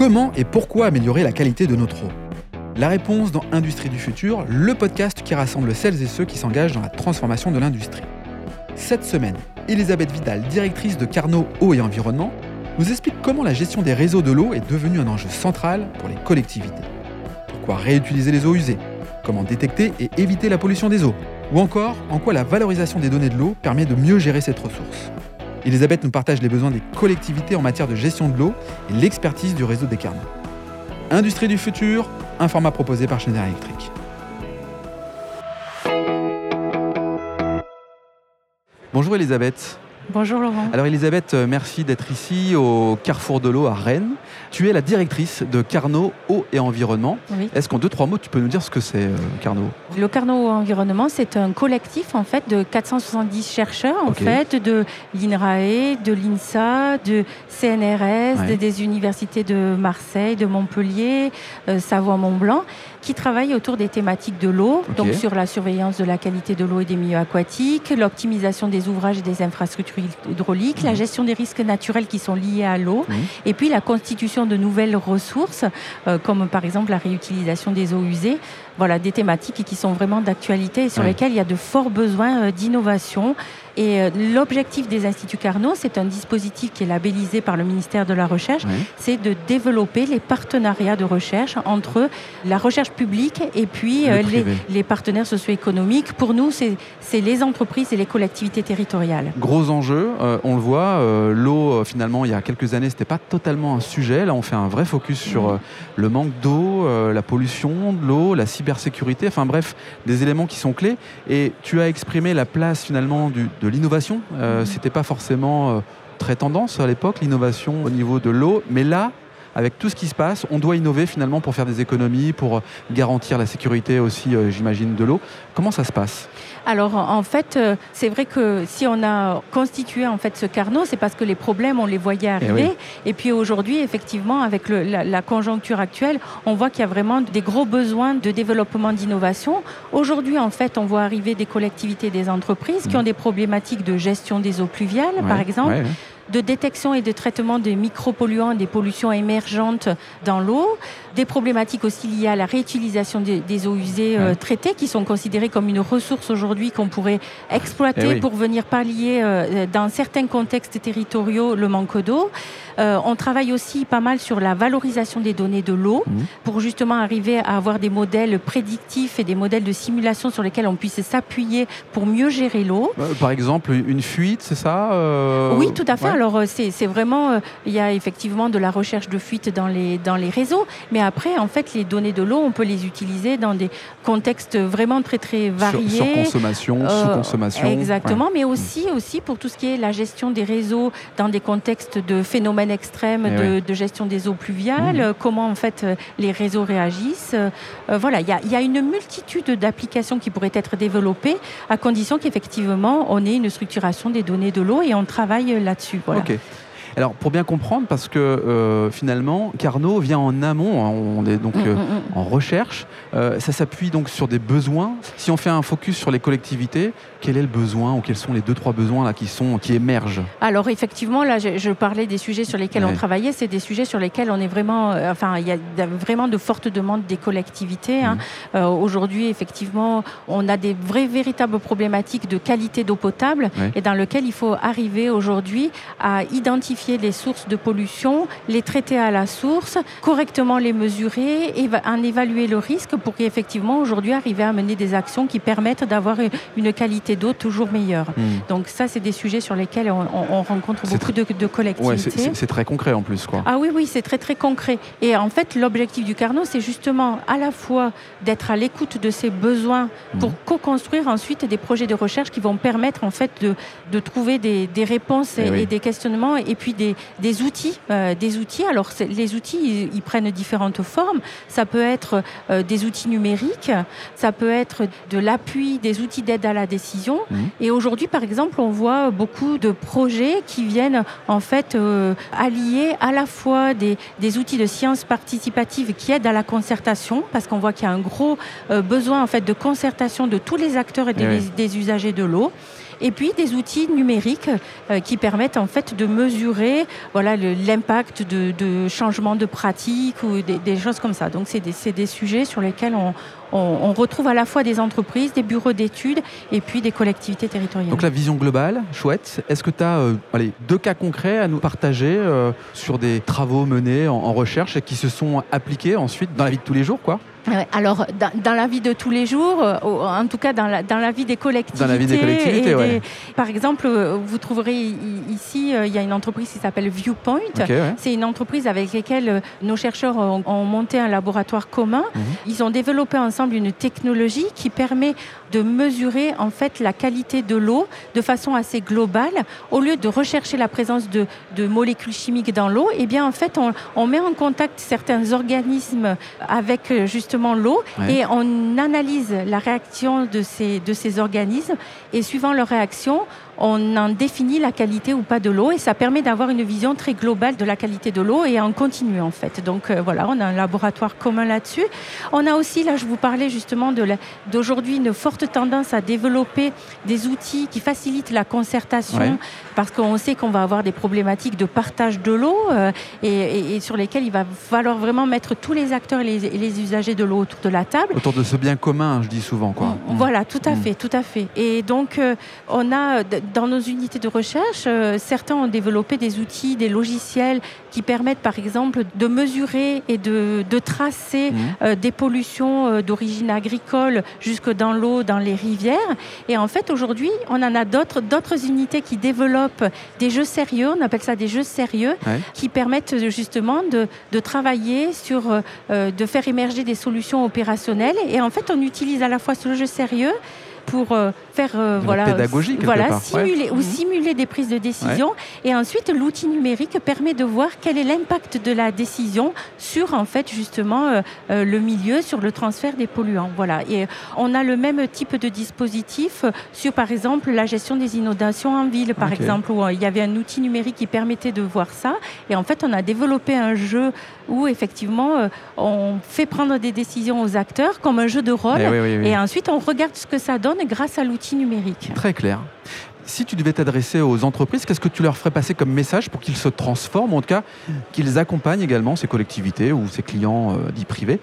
Comment et pourquoi améliorer la qualité de notre eau La réponse dans Industrie du futur, le podcast qui rassemble celles et ceux qui s'engagent dans la transformation de l'industrie. Cette semaine, Elisabeth Vidal, directrice de Carnot Eau et Environnement, nous explique comment la gestion des réseaux de l'eau est devenue un enjeu central pour les collectivités. Pourquoi réutiliser les eaux usées? Comment détecter et éviter la pollution des eaux? Ou encore, en quoi la valorisation des données de l'eau permet de mieux gérer cette ressource? Elisabeth nous partage les besoins des collectivités en matière de gestion de l'eau et l'expertise du réseau des Carnot. Industrie du futur, un format proposé par Schneider Electric. Bonjour Elisabeth. Bonjour Laurent. Alors Elisabeth, euh, merci d'être ici au Carrefour de l'eau à Rennes. Tu es la directrice de Carnot Eau et Environnement. Oui. Est-ce qu'en deux, trois mots, tu peux nous dire ce que c'est euh, Carnot Le Carnot Environnement, c'est un collectif en fait de 470 chercheurs en fait de l'INRAE, de l'INSA, de CNRS, Ouais. de- des universités de Marseille, de Montpellier, euh, Savoie-Mont-Blanc, qui travaillent autour des thématiques de l'eau, donc sur la surveillance de la qualité de l'eau et des milieux aquatiques, l'optimisation des ouvrages et des infrastructures hydrauliques, la Mhm. gestion des risques naturels qui sont liés à l'eau, Mhm. et puis la constitution de nouvelles ressources, euh, comme par exemple la réutilisation des eaux usées. Voilà, des thématiques qui sont vraiment d'actualité et sur lesquelles il y a de forts besoins euh, d'innovation. Et euh, l'objectif des Instituts Carnot, c'est un dispositif qui est labellisé par le ministère de la Recherche, c'est de développer les partenariats de recherche entre la recherche publique et puis euh, les, partenaires socio-économiques. Pour nous, c'est les entreprises et les collectivités territoriales. Gros enjeu, euh, on le voit, l'eau finalement il y a quelques années c'était pas totalement un sujet, là on fait un vrai focus sur le manque d'eau, la pollution de l'eau, la cybersécurité, enfin bref, des éléments qui sont clés. Et tu as exprimé la place finalement du- de l'innovation, euh, c'était pas forcément euh, très tendance à l'époque l'innovation au niveau de l'eau, mais là avec tout ce qui se passe, on doit innover finalement pour faire des économies, pour euh, garantir la sécurité aussi, euh, j'imagine, de l'eau. Comment ça se passe? Alors en fait, euh, c'est vrai que si on a constitué en fait ce carnot, c'est parce que les problèmes on les voyait arriver. oui. Et puis aujourd'hui, effectivement, avec le- la, la conjoncture actuelle, on voit qu'il y a vraiment des gros besoins de développement d'innovation. Aujourd'hui, en fait, on voit arriver des collectivités, des entreprises qui Mhm. ont des problématiques de gestion des eaux pluviales, par exemple, ouais, ouais. De détection et de traitement des micropolluants, des pollutions émergentes dans l'eau, des problématiques aussi liées à la réutilisation des, des eaux usées euh, traitées, qui sont considérées comme une ressource aujourd'hui qu'on pourrait exploiter Eh oui. pour venir pallier euh, dans certains contextes territoriaux le manque d'eau. Euh, on travaille aussi pas mal sur la valorisation des données de l'eau Mhm. pour justement arriver à avoir des modèles prédictifs et des modèles de simulation sur lesquels on puisse s'appuyer pour mieux gérer l'eau. Par exemple, une fuite, c'est ça Oui, tout à fait. ouais. Alors, c'est vraiment, il y a effectivement de la recherche de fuite dans les, dans les réseaux, mais après, en fait, les données de l'eau, on peut les utiliser dans des contextes vraiment très, très variés. sur consommation, Euh, sous-consommation. Exactement, mais aussi, aussi pour tout ce qui est la gestion des réseaux dans des contextes de phénomènes extrêmes Eh de, de gestion des eaux pluviales, euh, comment en fait euh, les réseaux réagissent. Euh, voilà, il y a, il y a une multitude d'applications qui pourraient être développées à condition qu'effectivement on ait une structuration des données de l'eau et on travaille là-dessus. Voilà. Alors, pour bien comprendre, parce que euh, finalement, Carnot vient en amont, hein, on est donc Mm, euh, mm, mm. en recherche, euh, ça s'appuie donc sur des besoins. Si on fait un focus sur les collectivités, quel est le besoin ou quels sont les deux, trois besoins là, qui, sont, qui émergent? Alors effectivement, là, je, je parlais des sujets sur lesquels Ouais. on travaillait. C'est des sujets sur lesquels on est vraiment, enfin, il y a vraiment de fortes demandes des collectivités. hein. Mmh. Aujourd'hui, effectivement, on a des vraies, véritables problématiques de qualité d'eau potable Ouais. et dans lequel il faut arriver aujourd'hui à identifier les sources de pollution, les traiter à la source, correctement les mesurer et en évaluer le risque pour effectivement aujourd'hui arriver à mener des actions qui permettent d'avoir une qualité d'eau toujours meilleure. Hmm. Donc ça, c'est des sujets sur lesquels on, on- on rencontre beaucoup de, de collectivités. Ouais, c'est- très concret en plus. Quoi. Ah oui, oui, c'est très très concret. Et en fait, l'objectif du Carnot, c'est justement à la fois d'être à l'écoute de ces besoins pour Mhm. co-construire ensuite des projets de recherche qui vont permettre en fait de, de trouver des, des réponses et, Eh oui. et des questionnements et puis des, des outils. euh, des outils. Alors les outils, ils, ils prennent différentes formes. Ça peut être euh, des outils numériques, ça peut être de l'appui, des outils d'aide à la décision. Mhm. Et aujourd'hui, par exemple, on voit beaucoup de projets qui viennent en fait euh, allier à la fois des, des outils de sciences participatives qui aident à la concertation, parce qu'on voit qu'il y a un gros besoin en fait de concertation de tous les acteurs et des, oui. des usagers de l'eau. Et puis des outils numériques euh, qui permettent en fait de mesurer l'impact de, changements de pratiques ou des, choses comme ça. Donc c'est des, sujets sur lesquels on, on, retrouve à la fois des entreprises, des bureaux d'études et puis des collectivités territoriales. Donc la vision globale, chouette. Est-ce que tu as euh, allez, deux cas concrets à nous partager euh, sur des travaux menés en, en recherche et qui se sont appliqués ensuite dans la vie de tous les jours quoi? Alors, dans, la vie de tous les jours, euh, en tout cas dans la, dans la vie des collectivités. Dans la vie des collectivités, oui. Par exemple, vous trouverez ici, il y a une entreprise qui s'appelle Viewpoint. C'est une entreprise avec laquelle nos chercheurs ont, monté un laboratoire commun. Mhm. Ils ont développé ensemble une technologie qui permet de mesurer en fait la qualité de l'eau de façon assez globale. Au lieu de rechercher la présence de, de molécules chimiques dans l'eau, eh bien en fait on, on met en contact certains organismes avec justement l'eau et on analyse la réaction de ces, de ces organismes et suivant leur réaction, on en définit la qualité ou pas de l'eau et ça permet d'avoir une vision très globale de la qualité de l'eau et en continu en fait. Donc euh, voilà, on a un laboratoire commun là-dessus. On a aussi, là je vous parlais justement d'aujourd'hui une forte tendance à développer des outils qui facilitent la concertation parce qu'on sait qu'on va avoir des problématiques de partage de l'eau euh, et, sur lesquelles il va falloir vraiment mettre tous les acteurs et les, usagers de l'eau autour de la table. Autour de ce bien commun, je dis souvent. Quoi. Voilà, tout à mm. fait, tout à fait. Et donc euh, on a dans nos unités de recherche, euh, certains ont développé des outils, des logiciels qui permettent par exemple de mesurer et de, tracer mmh. euh, des pollutions euh, d'origine agricole jusque dans l'eau, dans les rivières. Et en fait, aujourd'hui, on en a d'autres, d'autres unités qui développent des jeux sérieux, on appelle ça des jeux sérieux, qui permettent justement de, de travailler sur, de faire émerger des solutions opérationnelles. Et en fait, on utilise à la fois ce jeu sérieux pour euh, faire euh, voilà, voilà simuler ou mhm. simuler des prises de décision. Et ensuite, l'outil numérique permet de voir quel est l'impact de la décision sur en fait justement euh, le milieu, sur le transfert des polluants. Voilà. Et on a le même type de dispositif sur par exemple la gestion des inondations en ville, par exemple, où il y avait un outil numérique qui permettait de voir ça. Et en fait, on a développé un jeu où effectivement on fait prendre des décisions aux acteurs comme un jeu de rôle. Eh et ensuite, on regarde ce que ça donne grâce à l'outil numérique. Très clair. Si tu devais t'adresser aux entreprises, qu'est-ce que tu leur ferais passer comme message pour qu'ils se transforment, en tout cas qu'ils accompagnent également ces collectivités ou ces clients euh, dits privés?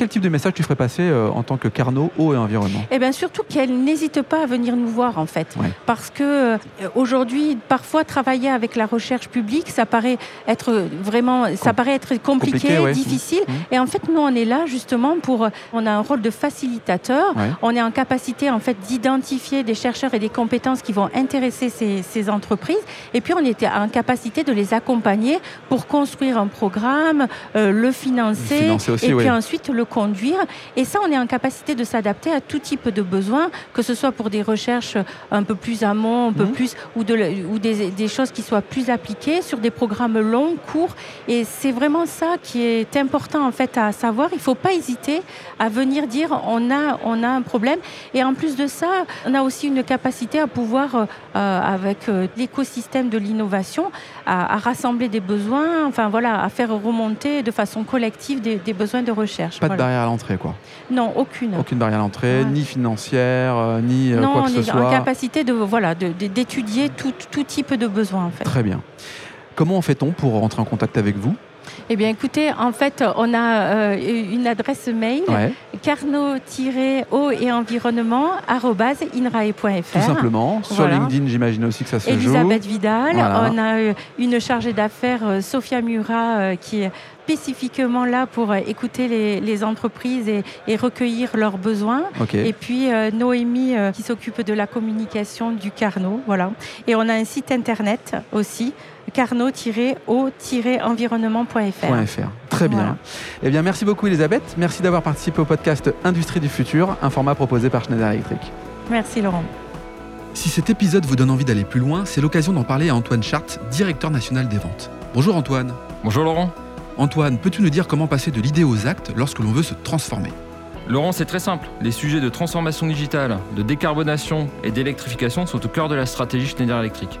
Quel type de message tu ferais passer euh, en tant que Carnot eau et environnement? Eh bien surtout qu'elle n'hésite pas à venir nous voir en fait, parce que euh, aujourd'hui parfois travailler avec la recherche publique, ça paraît être vraiment, ça paraît être compliqué, difficile, mmh. et en fait nous on est là justement pour, on a un rôle de facilitateur, on est en capacité en fait d'identifier des chercheurs et des compétences qui vont intéresser ces, entreprises, et puis on était en capacité de les accompagner pour construire un programme, euh, le financer, et puis ensuite le conduire. Et ça, on est en capacité de s'adapter à tout type de besoins, que ce soit pour des recherches un peu plus amont, un peu mhm. plus, ou, de, ou des, des, choses qui soient plus appliquées sur des programmes longs, courts. Et c'est vraiment ça qui est important en fait à savoir. Il ne faut pas hésiter à venir dire on a, on a un problème. Et en plus de ça, on a aussi une capacité à pouvoir, euh, avec euh, l'écosystème de l'innovation, à, rassembler des besoins, enfin voilà, à faire remonter de façon collective des, besoins de recherche barrière à l'entrée, quoi. Non, aucune. Aucune barrière à l'entrée, ni financière, euh, ni euh, quoi que ce soit. Non, on est en capacité de voilà d'étudier tout, tout type de besoin en fait. Très bien. Comment fait-on pour rentrer en contact avec vous? Eh bien, écoutez, en fait, on a euh, une adresse mail, carnot-eau et environnement, inrae.fr. Tout simplement. Sur LinkedIn, j'imagine aussi que ça se joue. Elisabeth Vidal. On a une chargée d'affaires, Sophia Murat, qui est spécifiquement là pour écouter les, entreprises et, recueillir leurs besoins. Et puis euh, Noémie euh, qui s'occupe de la communication du Carnot. Voilà. Et on a un site internet aussi, carnot-o-environnement.fr. Très bien. Eh bien, merci beaucoup Elisabeth. Merci d'avoir participé au podcast Industrie du futur, un format proposé par Schneider Electric. Merci Laurent. Si cet épisode vous donne envie d'aller plus loin, c'est l'occasion d'en parler à Antoine Chart, directeur national des ventes. Bonjour Antoine. Bonjour Laurent. Antoine, peux-tu nous dire comment passer de l'idée aux actes lorsque l'on veut se transformer? Laurent, c'est très simple. Les sujets de transformation digitale, de décarbonation et d'électrification sont au cœur de la stratégie Schneider Electric.